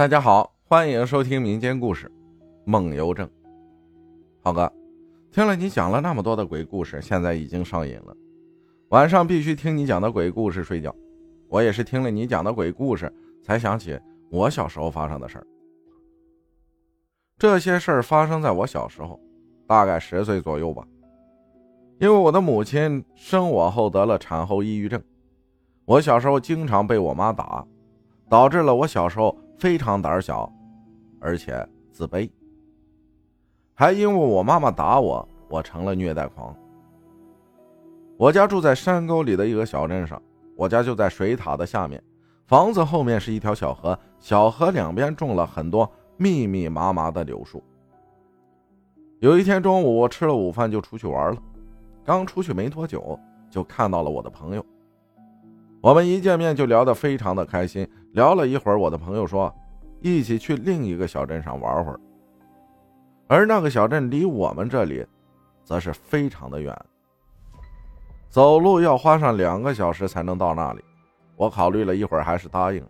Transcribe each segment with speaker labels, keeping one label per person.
Speaker 1: 大家好，欢迎收听民间故事《梦游症》。浩哥，听了你讲了那么多的鬼故事，现在已经上瘾了。晚上必须听你讲的鬼故事睡觉。我也是听了你讲的鬼故事，才想起我小时候发生的事儿。这些事儿发生在我小时候，大概十岁左右吧。因为我的母亲生我后得了产后抑郁症，我小时候经常被我妈打，导致了我小时候。非常胆小，而且自卑，还因为我妈妈打我，我成了虐待狂。我家住在山沟里的一个小镇上，我家就在水塔的下面，房子后面是一条小河，小河两边种了很多密密麻麻的柳树。有一天中午，我吃了午饭就出去玩了，刚出去没多久，就看到了我的朋友。我们一见面就聊得非常的开心，聊了一会儿，我的朋友说，一起去另一个小镇上玩会儿。而那个小镇离我们这里，则是非常的远，走路要花上两个小时才能到那里。我考虑了一会儿，还是答应。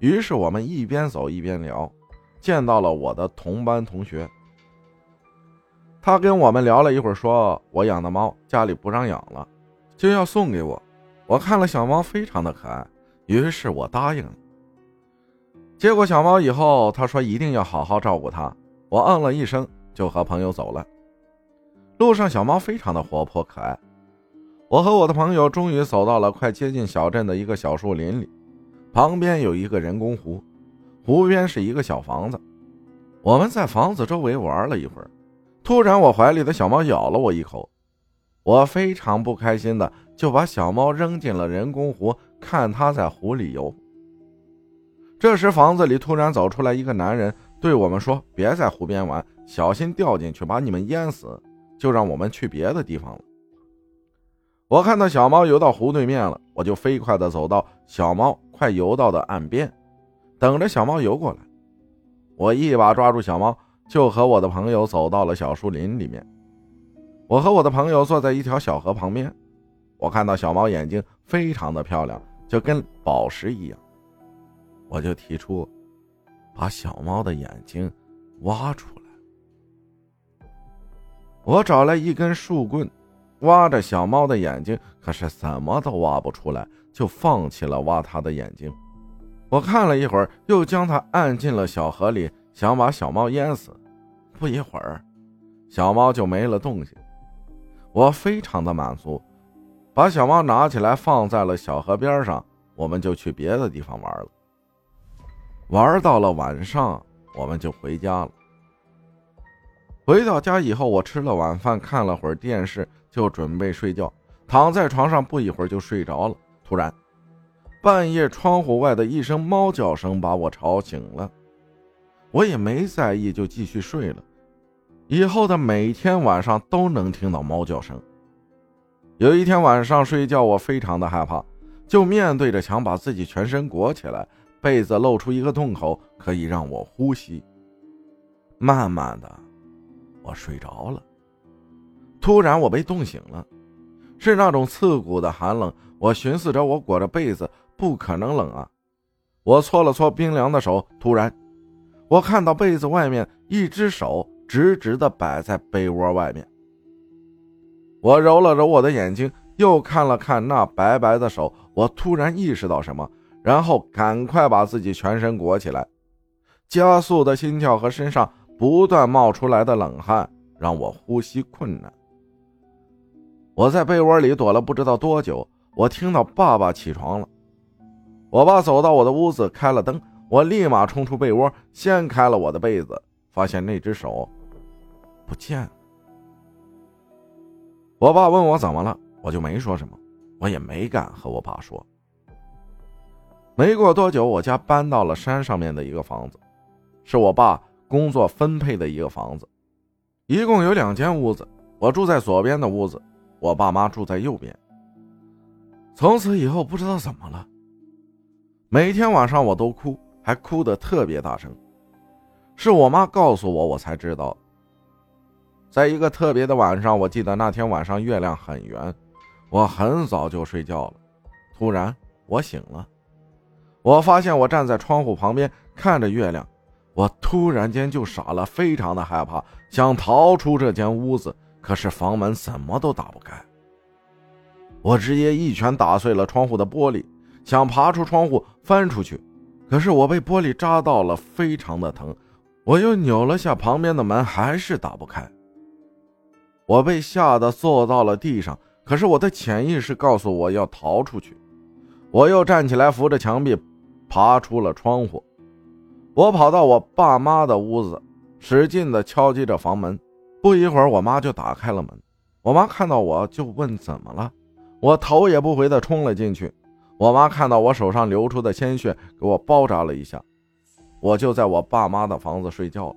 Speaker 1: 于是我们一边走一边聊，见到了我的同班同学。他跟我们聊了一会儿，说我养的猫家里不让养了，就要送给我。我看了小猫，非常的可爱，于是我答应了。接过小猫以后，他说一定要好好照顾它。我嗯了一声，就和朋友走了。路上，小猫非常的活泼可爱。我和我的朋友终于走到了快接近小镇的一个小树林里，旁边有一个人工湖，湖边是一个小房子。我们在房子周围玩了一会儿，突然我怀里的小猫咬了我一口。我非常不开心的就把小猫扔进了人工湖，看它在湖里游。这时，房子里突然走出来一个男人，对我们说：“别在湖边玩，小心掉进去把你们淹死。”就让我们去别的地方了。我看到小猫游到湖对面了，我就飞快的走到小猫快游到的岸边，等着小猫游过来。我一把抓住小猫，就和我的朋友走到了小树林里面。我和我的朋友坐在一条小河旁边，我看到小猫眼睛非常的漂亮，就跟宝石一样。我就提出，把小猫的眼睛挖出来。我找来一根树棍，挖着小猫的眼睛，可是怎么都挖不出来，就放弃了挖它的眼睛。我看了一会儿，又将它按进了小河里，想把小猫淹死。不一会儿，小猫就没了动静。我非常的满足，把小猫拿起来放在了小河边上，我们就去别的地方玩了。玩到了晚上，我们就回家了。回到家以后，我吃了晚饭，看了会儿电视，就准备睡觉。躺在床上，不一会儿就睡着了。突然，半夜窗户外的一声猫叫声把我吵醒了，我也没在意，就继续睡了。以后的每天晚上都能听到猫叫声。有一天晚上睡觉，我非常的害怕，就面对着墙把自己全身裹起来，被子露出一个洞口，可以让我呼吸。慢慢的，我睡着了。突然，我被冻醒了，是那种刺骨的寒冷。我寻思着，我裹着被子不可能冷啊。我搓了搓冰凉的手，突然，我看到被子外面一只手。直直的摆在被窝外面。我揉了揉我的眼睛，又看了看那白白的手，我突然意识到什么，然后赶快把自己全身裹起来。加速的心跳和身上不断冒出来的冷汗让我呼吸困难。我在被窝里躲了不知道多久，我听到爸爸起床了。我爸走到我的屋子，开了灯，我立马冲出被窝，掀开了我的被子。发现那只手不见了。我爸问我怎么了，我就没说什么，我也没敢和我爸说。没过多久，我家搬到了山上面的一个房子，是我爸工作分配的一个房子，一共有两间屋子，我住在左边的屋子，我爸妈住在右边。从此以后，不知道怎么了，每天晚上我都哭，还哭得特别大声。是我妈告诉我，我才知道。在一个特别的晚上，我记得那天晚上月亮很圆，我很早就睡觉了。突然我醒了，我发现我站在窗户旁边看着月亮，我突然间就傻了，非常的害怕，想逃出这间屋子，可是房门怎么都打不开。我直接一拳打碎了窗户的玻璃，想爬出窗户翻出去，可是我被玻璃扎到了，非常的疼。我又扭了下旁边的门，还是打不开。我被吓得坐到了地上，可是我的潜意识告诉我要逃出去。我又站起来，扶着墙壁，爬出了窗户。我跑到我爸妈的屋子，使劲地敲击着房门。不一会儿，我妈就打开了门。我妈看到我就问怎么了，我头也不回地冲了进去。我妈看到我手上流出的鲜血，给我包扎了一下。我就在我爸妈的房子睡觉了。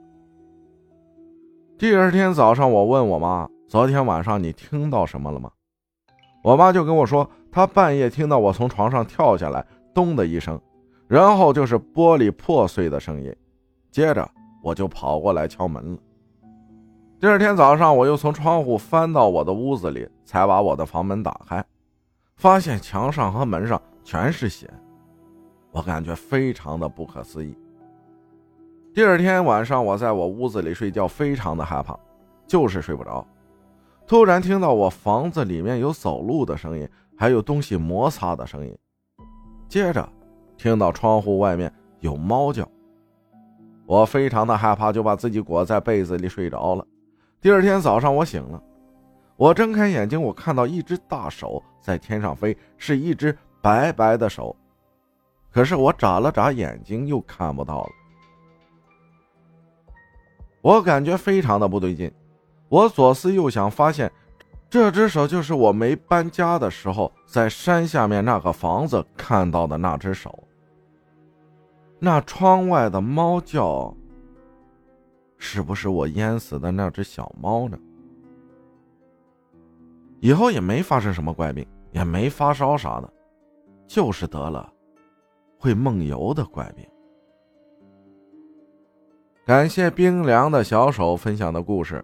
Speaker 1: 第二天早上，我问我妈：“昨天晚上你听到什么了吗？”我妈就跟我说：“她半夜听到我从床上跳下来，咚的一声，然后就是玻璃破碎的声音。接着我就跑过来敲门了。第二天早上，我又从窗户翻到我的屋子里，才把我的房门打开，发现墙上和门上全是血，我感觉非常的不可思议。”第二天晚上，我在我屋子里睡觉，非常的害怕，就是睡不着。突然听到我房子里面有走路的声音，还有东西摩擦的声音。接着听到窗户外面有猫叫，我非常的害怕，就把自己裹在被子里睡着了。第二天早上我醒了，我睁开眼睛，我看到一只大手在天上飞，是一只白白的手。可是我眨了眨眼睛，又看不到了。我感觉非常的不对劲，我左思右想，发现这只手就是我没搬家的时候在山下面那个房子看到的那只手。那窗外的猫叫，是不是我淹死的那只小猫呢？以后也没发生什么怪病，也没发烧啥的，就是得了会梦游的怪病。感谢冰凉的小手分享的故事，